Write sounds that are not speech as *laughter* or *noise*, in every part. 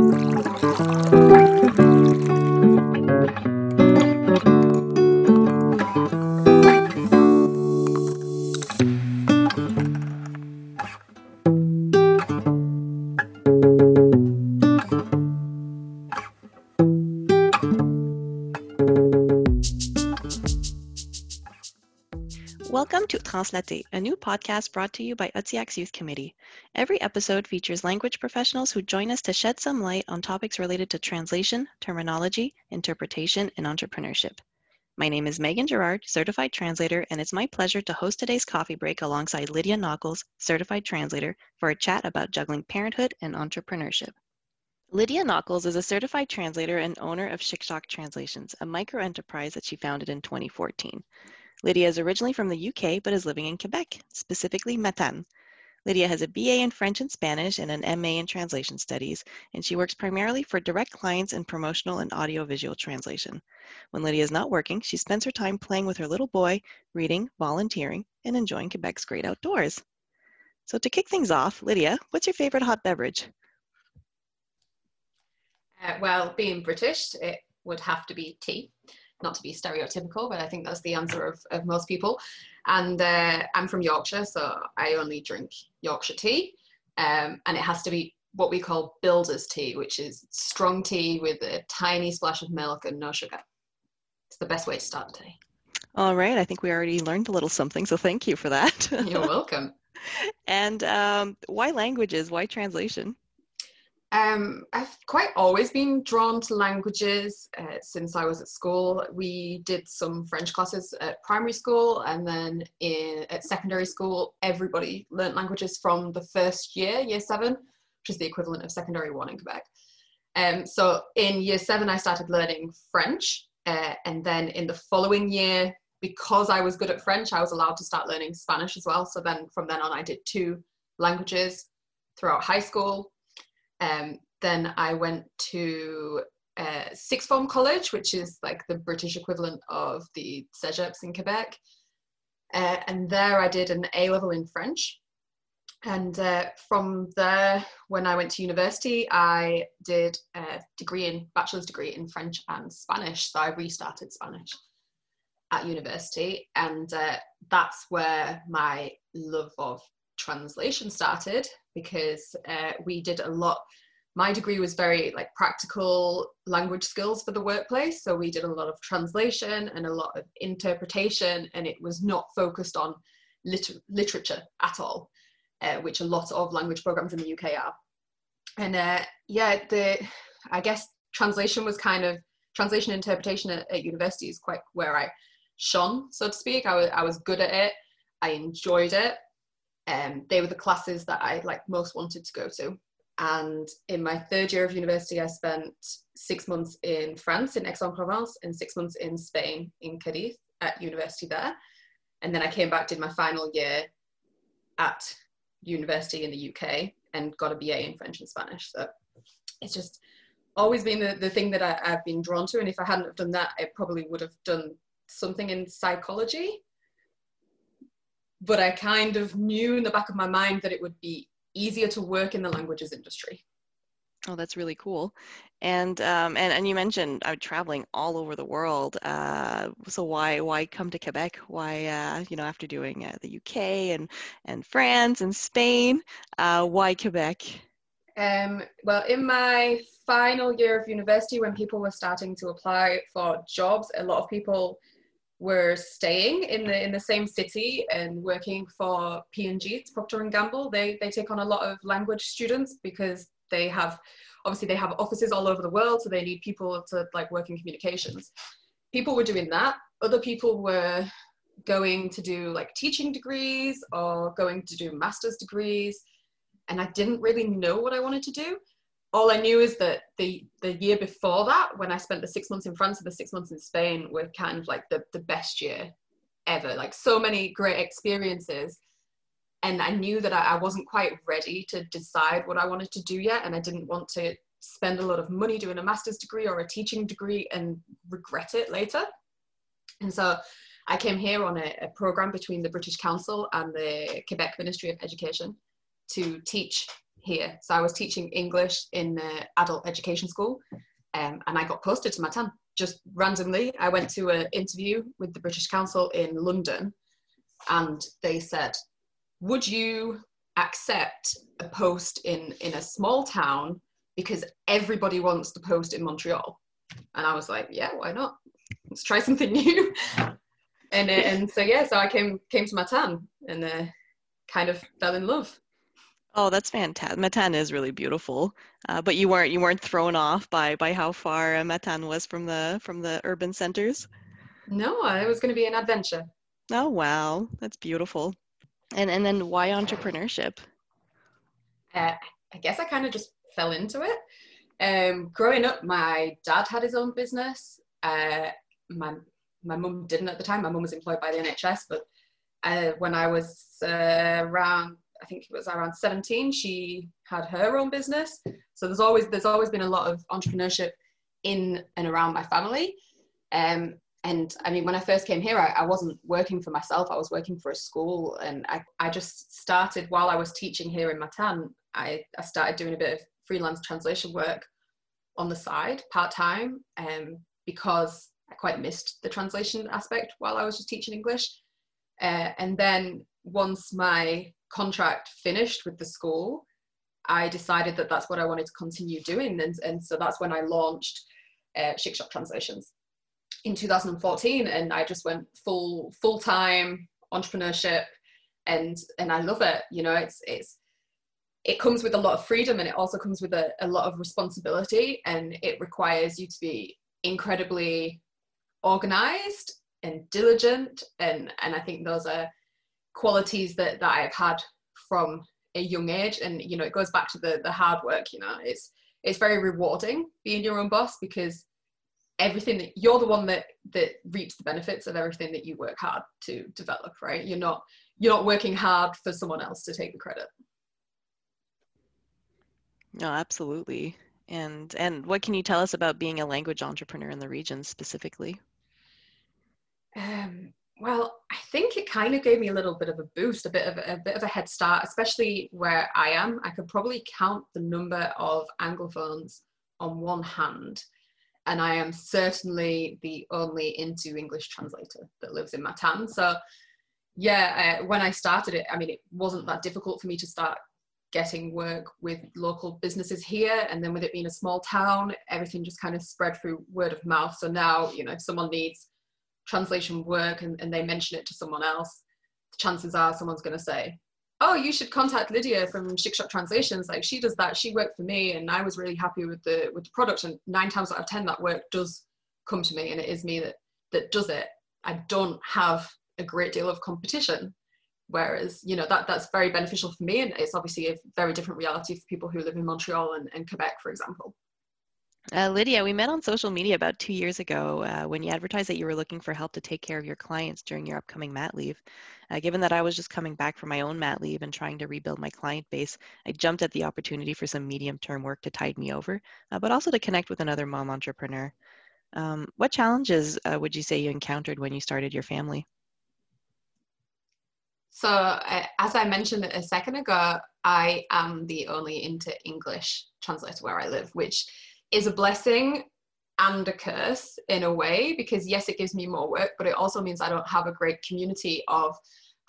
Welcome a new podcast brought to you by OTTIAQ's Youth Committee. Every episode features language professionals who join us to shed some light on topics related to translation, terminology, interpretation, and entrepreneurship. My name is Megan Gerard, certified translator, and it's my pleasure to host today's coffee break alongside Lydia Nockels, certified translator, for a chat about juggling parenthood and entrepreneurship. Lydia Nockels is a certified translator and owner of Chic-Choc Translations, a micro enterprise that she founded in 2014. Lydia is originally from the UK but is living in Quebec, specifically Matane. Lydia has a BA in French and Spanish and an MA in Translation Studies, and she works primarily for direct clients in promotional and audiovisual translation. When Lydia is not working, she spends her time playing with her little boy, reading, volunteering, and enjoying Quebec's great outdoors. So to kick things off, Lydia, what's your favorite hot beverage? Uh, well, being British, it would have to be tea not to be stereotypical, but I think that's the answer of, of most people. And uh, I'm from Yorkshire, so I only drink Yorkshire tea. Um, and it has to be what we call builder's tea, which is strong tea with a tiny splash of milk and no sugar. It's the best way to start the day. All right. I think we already learned a little something, so thank you for that. You're welcome. *laughs* and um, why languages? Why translation? Um, I've quite always been drawn to languages uh, since I was at school. We did some French classes at primary school, and then in at secondary school, everybody learnt languages from the first year, year seven, which is the equivalent of secondary one in Quebec. Um, so in year seven, I started learning French, uh, and then in the following year, because I was good at French, I was allowed to start learning Spanish as well. So then from then on, I did two languages throughout high school um, then I went to uh, sixth form college, which is like the British equivalent of the Cégeps in Quebec. Uh, and there I did an A level in French. And uh, from there, when I went to university, I did a degree in bachelor's degree in French and Spanish. So I restarted Spanish at university, and uh, that's where my love of translation started because uh, we did a lot my degree was very like practical language skills for the workplace so we did a lot of translation and a lot of interpretation and it was not focused on liter- literature at all uh, which a lot of language programs in the uk are. And uh, yeah the i guess translation was kind of translation interpretation at, at university is quite where i shone so to speak. I was, I was good at it. I enjoyed it um, they were the classes that I like most wanted to go to. And in my third year of university, I spent six months in France, in Aix-en-Provence, and six months in Spain, in Cadiz, at university there. And then I came back, did my final year at university in the UK, and got a BA in French and Spanish. So it's just always been the, the thing that I, I've been drawn to. And if I hadn't have done that, I probably would have done something in psychology but I kind of knew in the back of my mind that it would be easier to work in the languages industry. Oh, that's really cool. And um, and and you mentioned uh, traveling all over the world. Uh, so why why come to Quebec? Why uh, you know after doing uh, the UK and and France and Spain, uh, why Quebec? Um, well, in my final year of university, when people were starting to apply for jobs, a lot of people were staying in the in the same city and working for P&G, it's Procter and Gamble. They they take on a lot of language students because they have obviously they have offices all over the world, so they need people to like work in communications. People were doing that. Other people were going to do like teaching degrees or going to do master's degrees, and I didn't really know what I wanted to do all I knew is that the the year before that, when I spent the six months in France and the six months in Spain, were kind of like the the best year ever. Like so many great experiences, and I knew that I, I wasn't quite ready to decide what I wanted to do yet, and I didn't want to spend a lot of money doing a master's degree or a teaching degree and regret it later. And so I came here on a, a program between the British Council and the Quebec Ministry of Education to teach here. So I was teaching English in the adult education school, um, and I got posted to Matane just randomly. I went to an interview with the British Council in London, and they said, "Would you accept a post in in a small town because everybody wants the post in Montreal?" And I was like, "Yeah, why not? Let's try something *laughs* new." and and so yeah, so I came came to Matane and uh, kind of fell in love. Oh, that's fantastic. Matane is really beautiful, uh, but you weren't you weren't thrown off by by how far uh, Matane was from the from the urban centers. No, it was going to be an adventure. Oh wow, that's beautiful. And and then why entrepreneurship? Uh, I guess I kind of just fell into it. Um, growing up, my dad had his own business. Uh, my my mum didn't at the time. My mum was employed by the NHS, but uh, when I was uh, around, I think it was around 17, she had her own business. So there's always there's always been a lot of entrepreneurship in and around my family. Um, and I mean, when I first came here, I, I, wasn't working for myself. I was working for a school, and I, I just started while I was teaching here in Matane. I, I started doing a bit of freelance translation work on the side, part time, um, because I quite missed the translation aspect while I was just teaching English. Uh, and then once my contract finished with the school, I decided that that's what I wanted to continue doing. And, and so that's when I launched uh, Translations in 2014. And I just went full, full-time entrepreneurship and, and I love it. You know, it's, it's, it comes with a lot of freedom and it also comes with a, a lot of responsibility and it requires you to be incredibly organized and diligent and and i think those are qualities that that i've had from a young age. And you know it goes back to the the hard work you know it's it's very rewarding being your own boss because everything that you're the one that that reaps the benefits of everything that you work hard to develop right? You're not you're not working hard for someone else to take the credit. No absolutely. And and what can you tell us about being a language entrepreneur in the region specifically? Um, well, I think it kind of gave me a little bit of a boost, a bit of a, a bit of a head start, especially where I am. I could probably count the number of anglophones on one hand, and I am certainly the only into English translator that lives in Matane. So, yeah, uh, when I started it, I mean, it wasn't that difficult for me to start getting work with local businesses here and then with it being a small town everything just kind of spread through word of mouth so now you know if someone needs translation work and, and they mention it to someone else, chances are someone's going to say, oh, you should contact Lydia from Chic-Choc Translations. Like she does that. She worked for me and I was really happy with the, with the product. And nine times out of 10, that work does come to me and it is me that, that does it. I don't have a great deal of competition. Whereas, you know, that, that's very beneficial for me. And it's obviously a very different reality for people who live in Montreal and, and Quebec, for example. Uh, Lydia, we met on social media about two years ago uh, when you advertised that you were looking for help to take care of your clients during your upcoming mat leave. Uh, given that I was just coming back from my own mat leave and trying to rebuild my client base, I jumped at the opportunity for some medium term work to tide me over, uh, but also to connect with another mom entrepreneur. Um, what challenges uh, would you say you encountered when you started your family? So, uh, as I mentioned a second ago, I am the only inter English translator where I live, which is a blessing and a curse in a way because yes it gives me more work but it also means i don't have a great community of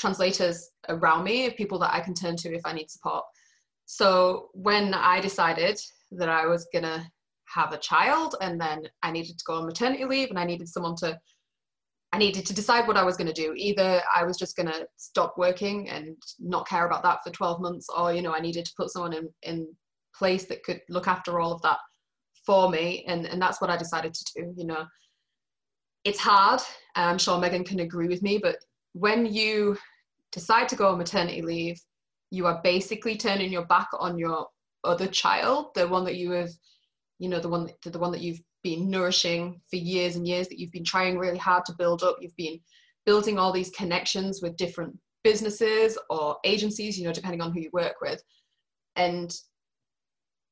translators around me of people that i can turn to if i need support. So when i decided that i was going to have a child and then i needed to go on maternity leave and i needed someone to i needed to decide what i was going to do. Either i was just going to stop working and not care about that for 12 months or you know i needed to put someone in in place that could look after all of that for me and and that's what i decided to do you know. It's hard i'm sure megan can agree with me but when you decide to go on maternity leave you are basically turning your back on your other child the one that you have you know the one the one that you've been nourishing for years and years that you've been trying really hard to build up. You've been building all these connections with different businesses or agencies you know depending on who you work with and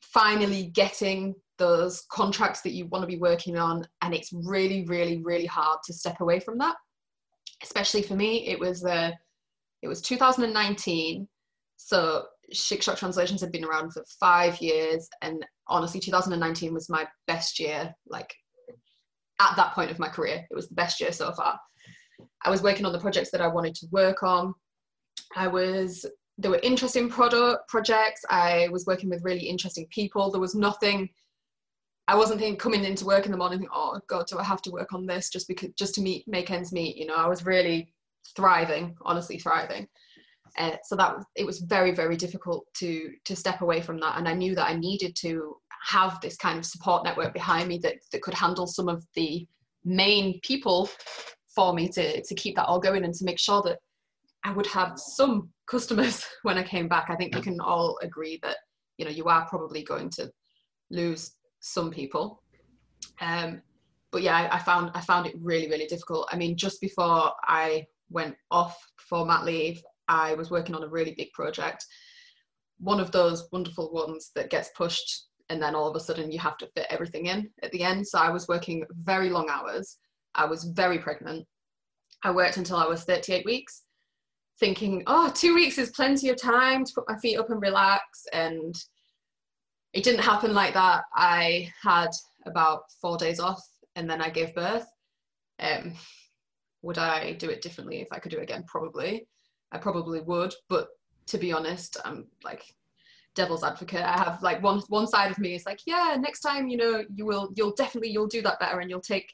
finally getting those contracts that you want to be working on and it's really really really hard to step away from that especially for me it was uh, it was 2019 so Chic-Choc translations had been around for five years, and honestly, 2019 was my best year. Like at that point of my career, it was the best year so far. I was working on the projects that I wanted to work on. I was there were interesting product projects. I was working with really interesting people. There was nothing. I wasn't thinking coming into work in the morning. Thinking, oh God, do I have to work on this just because just to meet make ends meet? You know, I was really thriving, honestly thriving. Uh, so that it was very very difficult to to step away from that, and I knew that I needed to have this kind of support network behind me that that could handle some of the main people for me to to keep that all going and to make sure that I would have some customers *laughs* when I came back. I think we can all agree that you know you are probably going to lose some people. Um, but yeah, I, I found I found it really really difficult. I mean, just before I went off for mat leave, I was working on a really big project. One of those wonderful ones that gets pushed and then all of a sudden you have to fit everything in at the end. So I was working very long hours. I was very pregnant. I worked until I was 38 weeks, thinking, oh, two weeks is plenty of time to put my feet up and relax. And it didn't happen like that. I had about four days off and then I gave birth. Um, would I do it differently if I could do it again? Probably. I probably would, but to be honest, I'm like devil's advocate. I have like one one side of me is like, yeah, next time, you know, you will you'll definitely you'll do that better and you'll take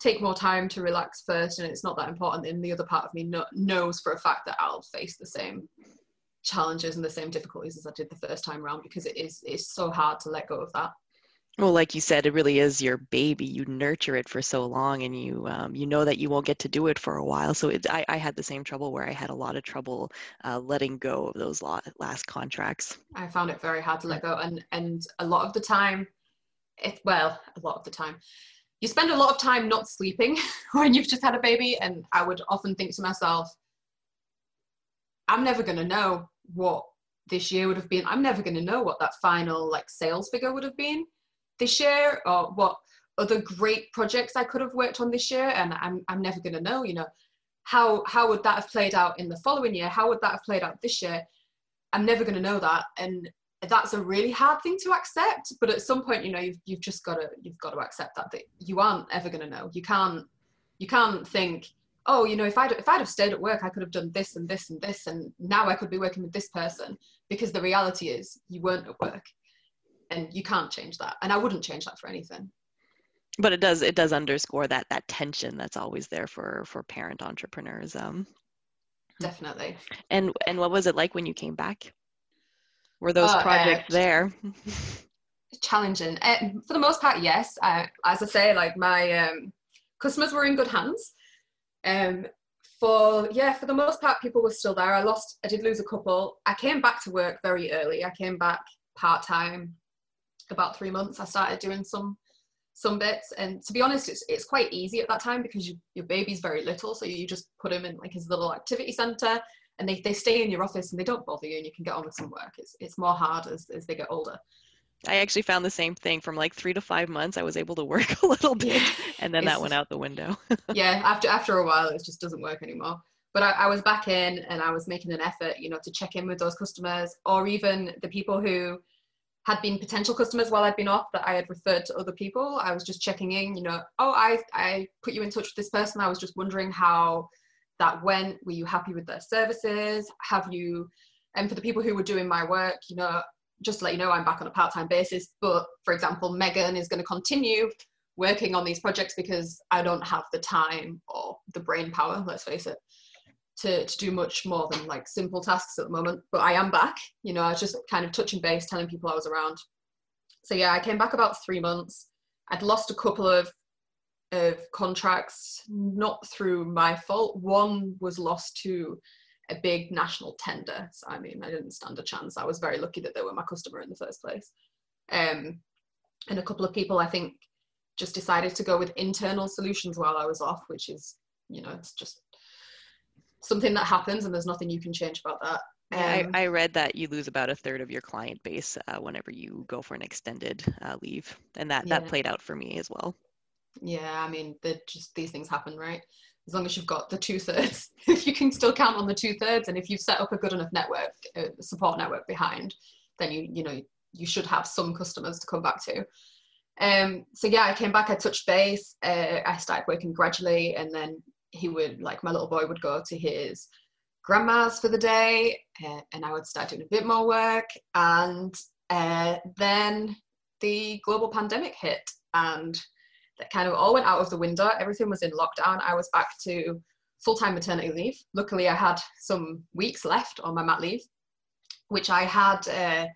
take more time to relax first and it's not that important. And the other part of me no, knows for a fact that I'll face the same challenges and the same difficulties as I did the first time around because it is it's so hard to let go of that. Well, like you said, it really is your baby. You nurture it for so long, and you um, you know that you won't get to do it for a while. So it, I, I had the same trouble where I had a lot of trouble uh, letting go of those last contracts. I found it very hard to let go, and and a lot of the time, it well, a lot of the time, you spend a lot of time not sleeping *laughs* when you've just had a baby, and I would often think to myself, I'm never going to know what this year would have been. I'm never going to know what that final like sales figure would have been this year or what other great projects I could have worked on this year and I'm, I'm never going to know, you know, how, how would that have played out in the following year? How would that have played out this year? I'm never going to know that. And that's a really hard thing to accept. But at some point, you know, you've, you've just got to, you've got to accept that, that you aren't ever going to know. You can't, you can't think, oh, you know, if I'd, if I'd have stayed at work, I could have done this and this and this. And now I could be working with this person because the reality is you weren't at work and you can't change that. And i wouldn't change that for anything. But it does it does underscore that that tension that's always there for for parent entrepreneurs um definitely. And and what was it like when you came back? Were those uh, projects uh, there? *laughs* Challenging. Uh, for the most part yes. Uh, as i say like my um, customers were in good hands um for yeah for the most part people were still there i lost i did lose a couple i came back to work very early i came back part-time about three months, I started doing some some bits. And to be honest, it's it's quite easy at that time because you, your baby's very little, so you just put him in like his little activity center, and they, they stay in your office and they don't bother you, and you can get on with some work. It's it's more hard as as they get older. I actually found the same thing from like three to five months. I was able to work *laughs* a little bit, and then that went out the window. *laughs* yeah, after after a while, it just doesn't work anymore. But I, I was back in, and I was making an effort, you know, to check in with those customers, or even the people who had been potential customers while I'd been off that I had referred to other people. I was just checking in, you know, oh, I, I put you in touch with this person. I was just wondering how that went. Were you happy with their services? Have you, and for the people who were doing my work, you know, just to let you know, I'm back on a part time basis. But for example, Megan is going to continue working on these projects because I don't have the time or the brain power, let's face it, to, to do much more than like simple tasks at the moment. But I am back, you know, I was just kind of touching base, telling people I was around. So yeah, I came back about three months. I'd lost a couple of of contracts, not through my fault. One was lost to a big national tender. So I mean, I didn't stand a chance. I was very lucky that they were my customer in the first place. Um, and a couple of people, I think, just decided to go with internal solutions while I was off, which is, you know, it's just something that happens and there's nothing you can change about that. Um, I, I, read that you lose about a third of your client base uh, whenever you go for an extended uh, leave, and that yeah. that played out for me as well. Yeah, I mean, just these things happen, right? As long as you've got the two thirds, *laughs* if you can still count on the two thirds, and if you've set up a good enough network, a support network behind, then you you know you should have some customers to come back to. Um, so yeah, I came back, I touched base, uh, I started working gradually, and then he would like my little boy would go to his grandma's for the day, uh, and I would start doing a bit more work, and uh, then the global pandemic hit, and that kind of all went out of the window. Everything was in lockdown. I was back to full time maternity leave. Luckily, I had some weeks left on my mat leave, which I had. Uh,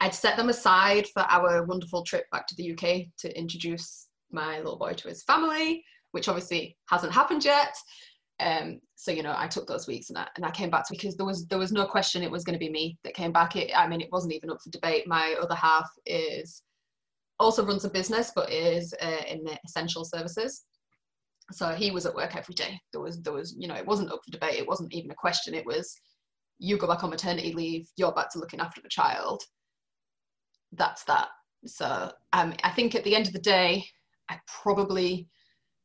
I'd set them aside for our wonderful trip back to the UK to introduce my little boy to his family, which obviously hasn't happened yet. Um, so you know, I took those weeks and I, and I came back to because there was there was no question it was going to be me that came back. It, I mean, it wasn't even up for debate. My other half is also runs a business, but is uh, in the essential services. So he was at work every day. There was there was you know it wasn't up for debate. It wasn't even a question. It was you go back on maternity leave. You're back to looking after the child. That's that. So um, I think at the end of the day, I probably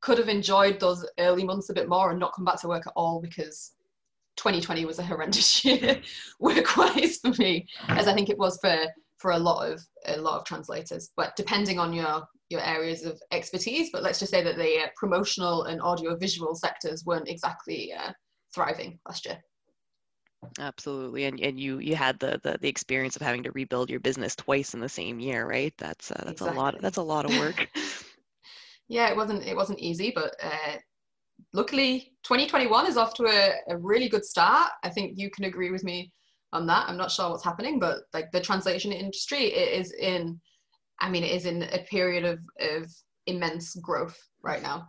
could have enjoyed those early months a bit more and not come back to work at all because 2020 was a horrendous *laughs* year work-wise for me, as I think it was for for a lot of a lot of translators. But depending on your your areas of expertise, but let's just say that the uh, promotional and audio visual sectors weren't exactly uh, thriving last year. Absolutely, and and you you had the, the the experience of having to rebuild your business twice in the same year, right? That's uh, that's exactly. a lot. of, That's a lot of work. *laughs* yeah, it wasn't it wasn't easy, but uh, luckily 2021 is off to a, a really good start. I think you can agree with me on that. I'm not sure what's happening, but like the translation industry, it is in, I mean, it is in a period of of immense growth right now.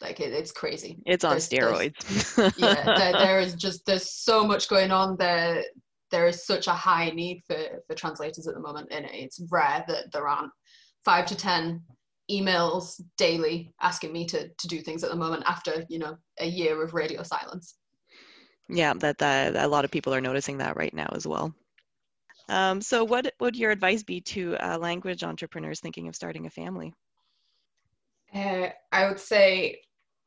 Like it, it's crazy. It's on there's, steroids. There's, *laughs* yeah, there, there is just there's so much going on there. There is such a high need for for translators at the moment, and it's rare that there aren't five to ten emails daily asking me to to do things at the moment after you know a year of radio silence yeah that, that a lot of people are noticing that right now as well um, so what would your advice be to uh, language entrepreneurs thinking of starting a family uh, i would say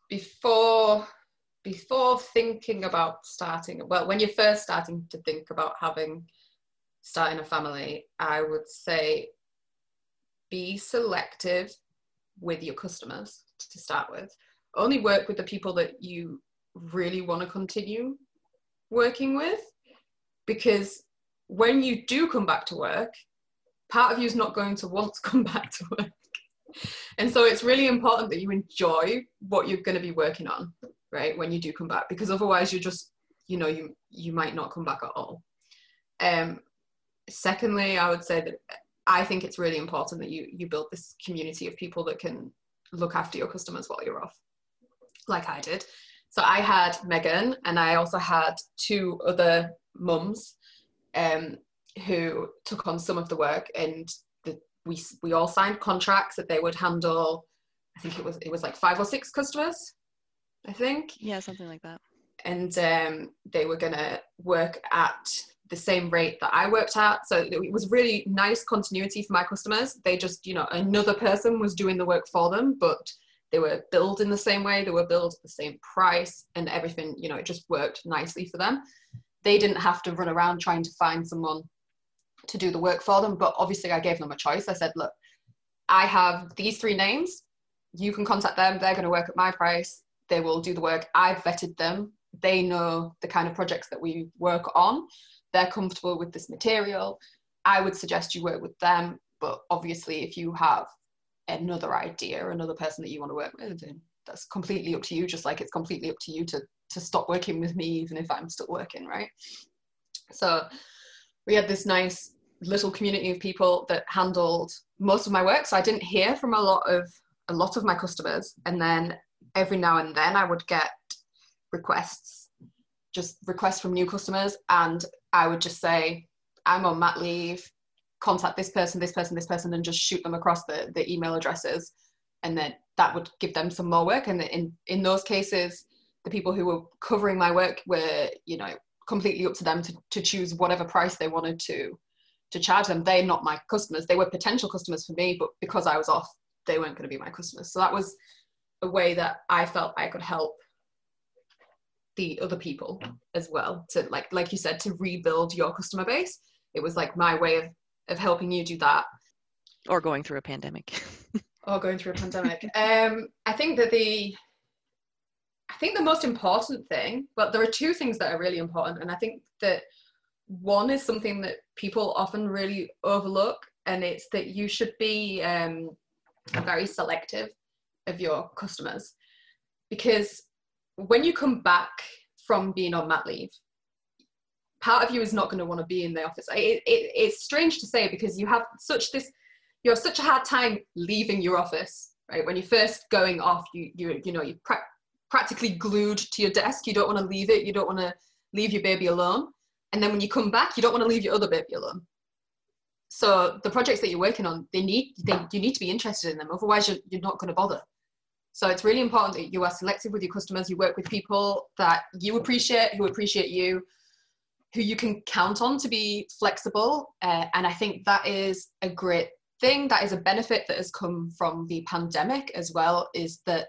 before before thinking about starting well when you're first starting to think about having starting a family i would say be selective with your customers to start with. Only work with the people that you really want to continue working with because when you do come back to work, part of you is not going to want to *laughs* come back to work. And so it's really important that you enjoy what you're going to be working on, right? When you do come back, because otherwise you're just, you know, you you might not come back at all. Um, secondly, I would say that I think it's really important that you you build this community of people that can look after your customers while you're off, like I did. So I had Megan, and I also had two other mums um, who took on some of the work, and the, we we all signed contracts that they would handle. I think it was it was like five or six customers. I think. Yeah, something like that. And um, they were gonna work at the same rate that I worked at. So it was really nice continuity for my customers. They just, you know, another person was doing the work for them, but they were billed in the same way, they were billed at the same price, and everything, you know, it just worked nicely for them. They didn't have to run around trying to find someone to do the work for them, but obviously I gave them a choice. I said, look, I have these three names. You can contact them. They're going to work at my price. They will do the work. I've vetted them. They know the kind of projects that we work on they're comfortable with this material, I would suggest you work with them. But obviously, if you have another idea another person that you want to work with, then that's completely up to you. Just like it's completely up to you to to stop working with me, even if I'm still working, right? So we had this nice little community of people that handled most of my work. So I didn't hear from a lot of a lot of my customers, and then every now and then I would get requests, just requests from new customers, and I would just say, I'm on mat leave, contact this person, this person, this person, and just shoot them across the, the email addresses. And then that would give them some more work. And in, in those cases, the people who were covering my work were, you know, completely up to them to, to choose whatever price they wanted to to charge them. They're not my customers. They were potential customers for me, but because I was off, they weren't going to be my customers. So that was a way that I felt I could help the other people as well to like like you said to rebuild your customer base it was like my way of of helping you do that? Or going through a pandemic. *laughs* Or going through a pandemic. Um i think that the i think the most important thing well there are two things that are really important and i think that one is something that people often really overlook and it's that you should be um, very selective of your customers. Because when you come back from being on mat leave part of you is not going to want to be in the office. It, it, it's strange to say because you have such this you have such a hard time leaving your office right? When you're first going off you you you know you're pra- practically glued to your desk. You don't want to leave it. You don't want to leave your baby alone. And then when you come back you don't want to leave your other baby alone. So the projects that you're working on they need they, you need to be interested in them. Otherwise you're, you're not going to bother. So it's really important that you are selective with your customers. You work with people that you appreciate who appreciate you who you can count on to be flexible uh, and i think that is a great thing that is a benefit that has come from the pandemic as well is that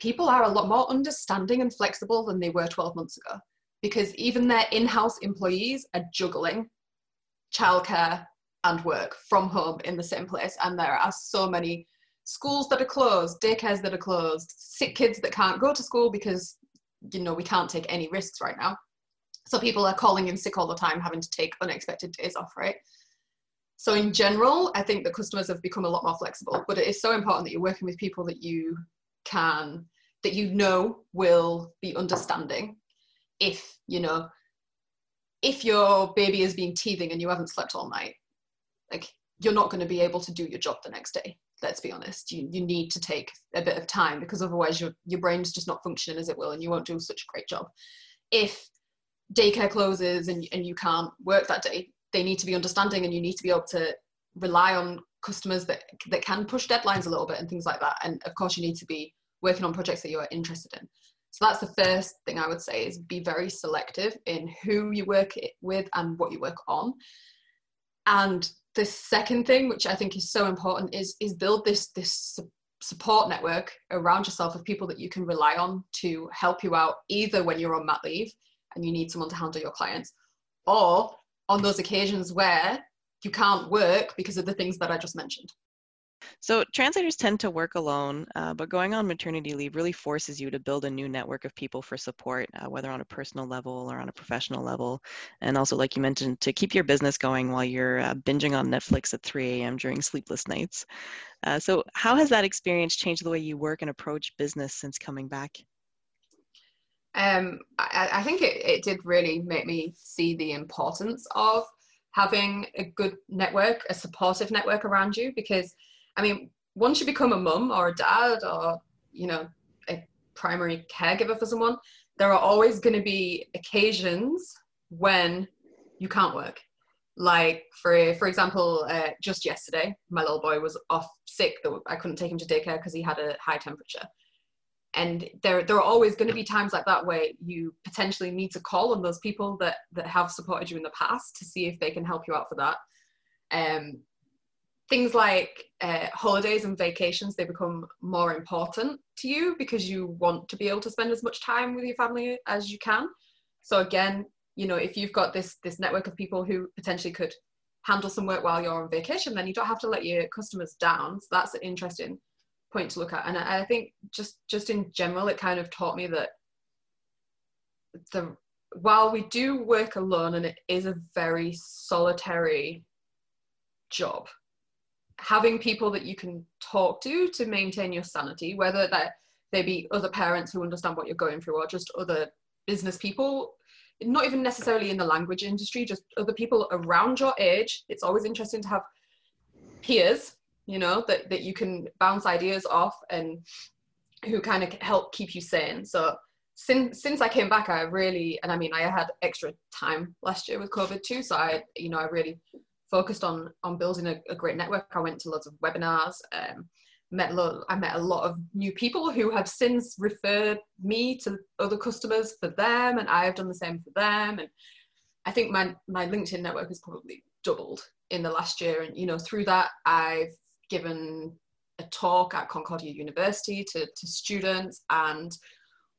people are a lot more understanding and flexible than they were 12 months ago because even their in-house employees are juggling childcare and work from home in the same place. And there are so many schools that are closed, daycares that are closed, sick kids that can't go to school because you know we can't take any risks right now. So people are calling in sick all the time, having to take unexpected days off, right? So in general, I think that customers have become a lot more flexible, but it is so important that you're working with people that you can that you know will be understanding if you know if your baby has been teething and you haven't slept all night, like you're not going to be able to do your job the next day. Let's be honest. You, you need to take a bit of time because otherwise your, your brain's just not functioning as it will and you won't do such a great job. If daycare closes and, and you can't work that day, they need to be understanding and you need to be able to rely on customers that, that can push deadlines a little bit and things like that. And of course, you need to be working on projects that you are interested in. So that's the first thing I would say is be very selective in who you work with and what you work on. And the second thing, which I think is so important, is is build this this support network around yourself of people that you can rely on to help you out, either when you're on mat leave and you need someone to handle your clients, or on those occasions where you can't work because of the things that I just mentioned. So translators tend to work alone, uh, but going on maternity leave really forces you to build a new network of people for support, uh, whether on a personal level or on a professional level. And also, like you mentioned, to keep your business going while you're uh, binging on Netflix at 3 a.m. during sleepless nights. Uh, so how has that experience changed the way you work and approach business since coming back? Um, I, I think it, it did really make me see the importance of having a good network, a supportive network around you, because I mean, once you become a mum or a dad or, you know, a primary caregiver for someone, there are always going to be occasions when you can't work. Like for for example, uh, just yesterday, my little boy was off sick. I couldn't take him to daycare because he had a high temperature. And there there are always going to be times like that where you potentially need to call on those people that that have supported you in the past to see if they can help you out for that. Um, things like uh, holidays and vacations they become more important to you because you want to be able to spend as much time with your family as you can. So again you know if you've got this this network of people who potentially could handle some work while you're on vacation then you don't have to let your customers down. So that's interesting point to look at and i, I think just just in general it kind of taught me that the while we do work alone and it is a very solitary job having people that you can talk to to maintain your sanity, whether that they be other parents who understand what you're going through or just other business people, not even necessarily in the language industry, just other people around your age. It's always interesting to have peers, you know, that, that you can bounce ideas off and who kind of help keep you sane. So since since I came back, I really, and I mean, I had extra time last year with COVID too. So I, you know, I really focused on on building a, a great network. I went to lots of webinars. Um, met lo- I met a lot of new people who have since referred me to other customers for them, and I have done the same for them. And I think my my LinkedIn network has probably doubled in the last year. And you know, through that, I've given a talk at Concordia University to, to students and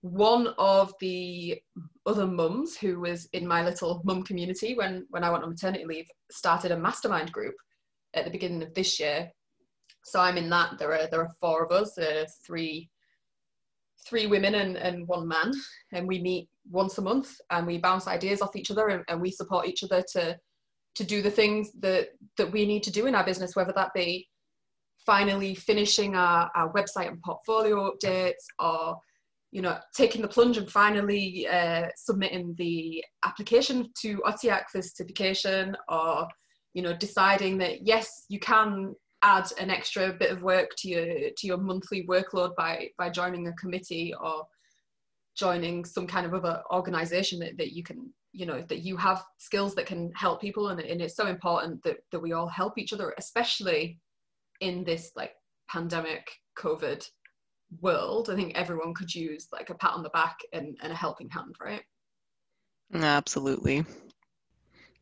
one of the other mums who was in my little mum community when, when I went on maternity leave started a mastermind group at the beginning of this year. So I'm in that. There are there are four of us, uh, three three women and, and one man, and we meet once a month and we bounce ideas off each other and, and we support each other to to do the things that that we need to do in our business, whether that be finally finishing our, our website and portfolio updates or you know, taking the plunge and finally uh, submitting the application to OTTIAQ for certification or, you know, deciding that yes, you can add an extra bit of work to your to your monthly workload by by joining a committee or joining some kind of other organization that, that you can you know that you have skills that can help people. And, and it's so important that, that we all help each other especially in this like pandemic covid world, I think everyone could use like a pat on the back and, and a helping hand, right? Absolutely.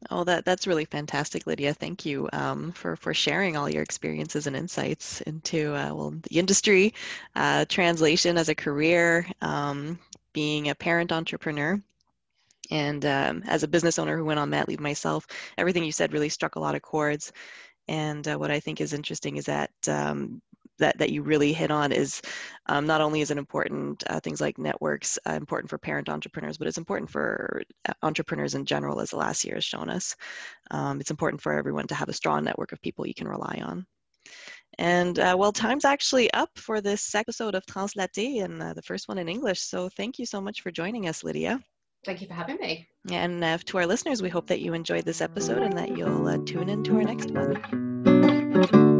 Oh, that that's really fantastic, Lydia. Thank you um, for for sharing all your experiences and insights into uh, well the industry, uh, translation as a career, um, being a parent entrepreneur, and um, as a business owner who went on mat leave myself. Everything you said really struck a lot of chords. And uh, what I think is interesting is that um, that, that you really hit on is um, not only is it important, uh, things like networks uh, important for parent entrepreneurs, but it's important for uh, entrepreneurs in general, as the last year has shown us. Um, it's important for everyone to have a strong network of people you can rely on. And uh, well, time's actually up for this episode of Translaté and uh, the first one in English. So thank you so much for joining us, Lydia. Thank you for having me. And uh, to our listeners, we hope that you enjoyed this episode and that you'll uh, tune in to our next one.